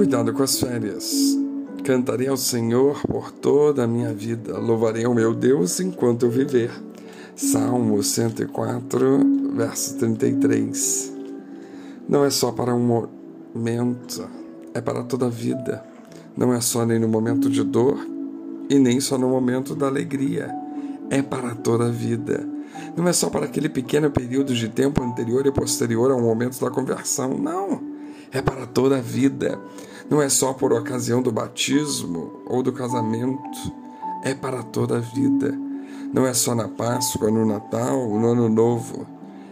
Cuidado com as férias. Cantarei ao Senhor por toda a minha vida. Louvarei ao meu Deus enquanto eu viver. Salmo 104, verso 33. Não é só para um momento, é para toda a vida. Não é só nem no momento de dor e nem só no momento da alegria. É para toda a vida. Não é só para aquele pequeno período de tempo anterior e posterior ao momento da conversão. Não. É para toda a vida. Não é só por ocasião do batismo ou do casamento. É para toda a vida. Não é só na Páscoa, no Natal, no Ano Novo.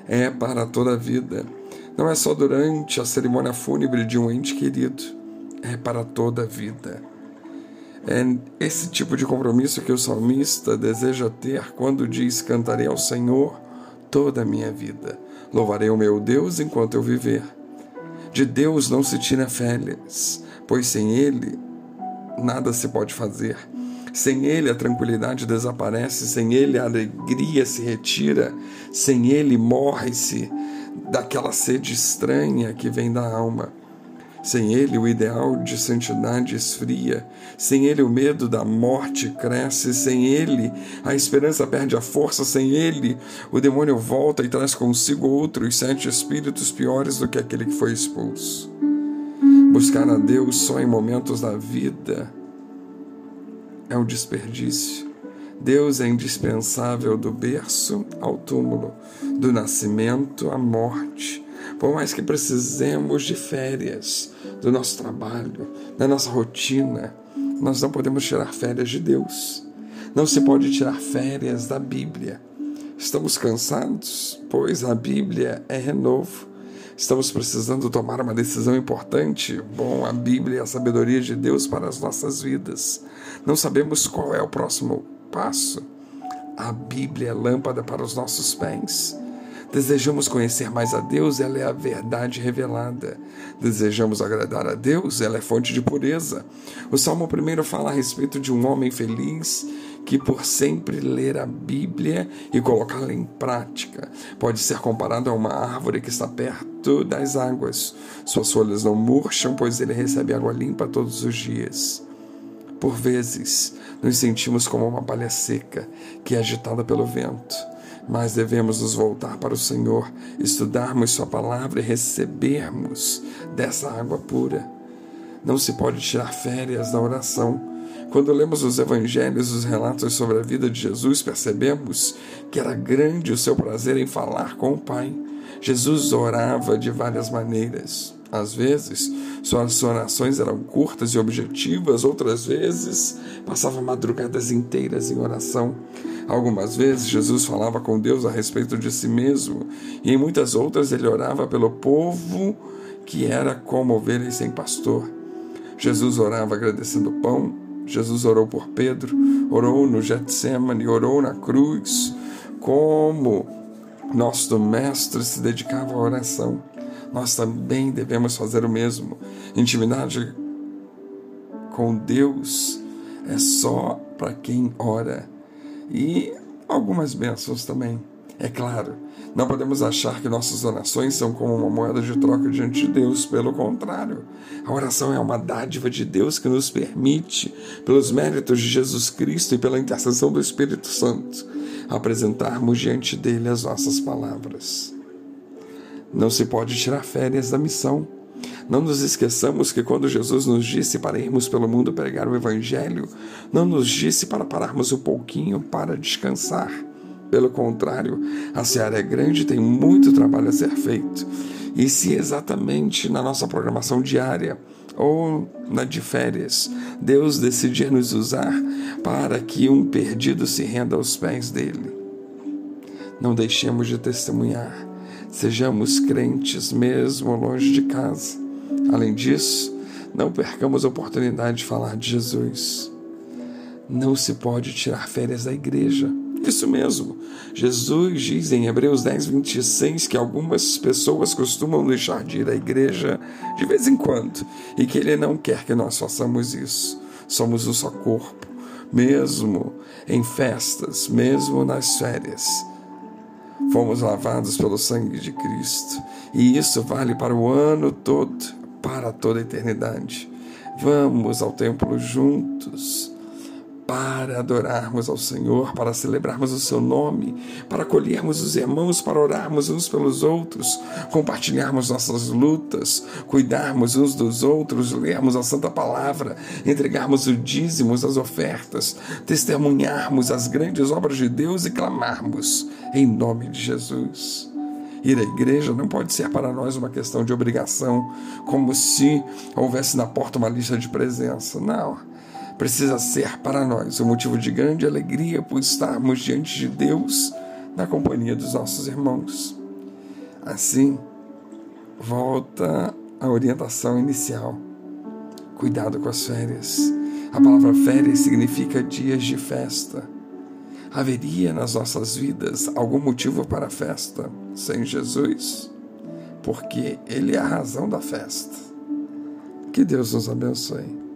É para toda a vida. Não é só durante a cerimônia fúnebre de um ente querido. É para toda a vida. É esse tipo de compromisso que o salmista deseja ter quando diz: Cantarei ao Senhor toda a minha vida. Louvarei o meu Deus enquanto eu viver. De Deus não se tira férias, pois sem Ele nada se pode fazer. Sem Ele a tranquilidade desaparece, sem Ele a alegria se retira, sem Ele morre-se daquela sede estranha que vem da alma. Sem ele, o ideal de santidade esfria. Sem ele, o medo da morte cresce. Sem ele, a esperança perde a força. Sem ele, o demônio volta e traz consigo outros sete espíritos piores do que aquele que foi expulso. Buscar a Deus só em momentos da vida é um desperdício. Deus é indispensável do berço ao túmulo, do nascimento à morte por mais que precisemos de férias do nosso trabalho, da nossa rotina, nós não podemos tirar férias de Deus. Não se pode tirar férias da Bíblia. Estamos cansados? Pois a Bíblia é renovo. Estamos precisando tomar uma decisão importante? Bom, a Bíblia é a sabedoria de Deus para as nossas vidas. Não sabemos qual é o próximo passo? A Bíblia é lâmpada para os nossos pés. Desejamos conhecer mais a Deus, ela é a verdade revelada. Desejamos agradar a Deus, ela é fonte de pureza. O Salmo 1 fala a respeito de um homem feliz que por sempre ler a Bíblia e colocá-la em prática. Pode ser comparado a uma árvore que está perto das águas. Suas folhas não murcham, pois ele recebe água limpa todos os dias. Por vezes, nos sentimos como uma palha seca que é agitada pelo vento mas devemos nos voltar para o Senhor, estudarmos Sua palavra e recebermos dessa água pura. Não se pode tirar férias da oração. Quando lemos os evangelhos, os relatos sobre a vida de Jesus, percebemos que era grande o seu prazer em falar com o Pai. Jesus orava de várias maneiras. Às vezes, suas orações eram curtas e objetivas, outras vezes, passava madrugadas inteiras em oração. Algumas vezes Jesus falava com Deus a respeito de si mesmo, e em muitas outras ele orava pelo povo que era como ovelhas sem pastor. Jesus orava agradecendo o pão, Jesus orou por Pedro, orou no Getsemane, orou na cruz, como nosso mestre se dedicava à oração. Nós também devemos fazer o mesmo. Intimidade com Deus é só para quem ora e algumas bênçãos também. É claro, não podemos achar que nossas orações são como uma moeda de troca diante de Deus, pelo contrário. A oração é uma dádiva de Deus que nos permite, pelos méritos de Jesus Cristo e pela intercessão do Espírito Santo, apresentarmos diante dele as nossas palavras. Não se pode tirar férias da missão não nos esqueçamos que quando Jesus nos disse para irmos pelo mundo pregar o Evangelho, não nos disse para pararmos um pouquinho para descansar. Pelo contrário, a seara é grande e tem muito trabalho a ser feito. E se exatamente na nossa programação diária ou na de férias, Deus decidir nos usar para que um perdido se renda aos pés dele, não deixemos de testemunhar Sejamos crentes mesmo longe de casa. Além disso, não percamos a oportunidade de falar de Jesus. Não se pode tirar férias da igreja. Isso mesmo. Jesus diz em Hebreus 10, 26 que algumas pessoas costumam deixar de ir à igreja de vez em quando e que Ele não quer que nós façamos isso. Somos um só corpo, mesmo em festas, mesmo nas férias. Fomos lavados pelo sangue de Cristo, e isso vale para o ano todo, para toda a eternidade. Vamos ao templo juntos para adorarmos ao Senhor, para celebrarmos o seu nome, para acolhermos os irmãos, para orarmos uns pelos outros, compartilharmos nossas lutas, cuidarmos uns dos outros, lermos a Santa Palavra, entregarmos o dízimos, as ofertas, testemunharmos as grandes obras de Deus e clamarmos em nome de Jesus. Ir à igreja não pode ser para nós uma questão de obrigação, como se houvesse na porta uma lista de presença. Não. Precisa ser para nós um motivo de grande alegria por estarmos diante de Deus na companhia dos nossos irmãos. Assim, volta a orientação inicial. Cuidado com as férias. A palavra férias significa dias de festa Haveria nas nossas vidas algum motivo para a festa sem Jesus? Porque Ele é a razão da festa. Que Deus nos abençoe.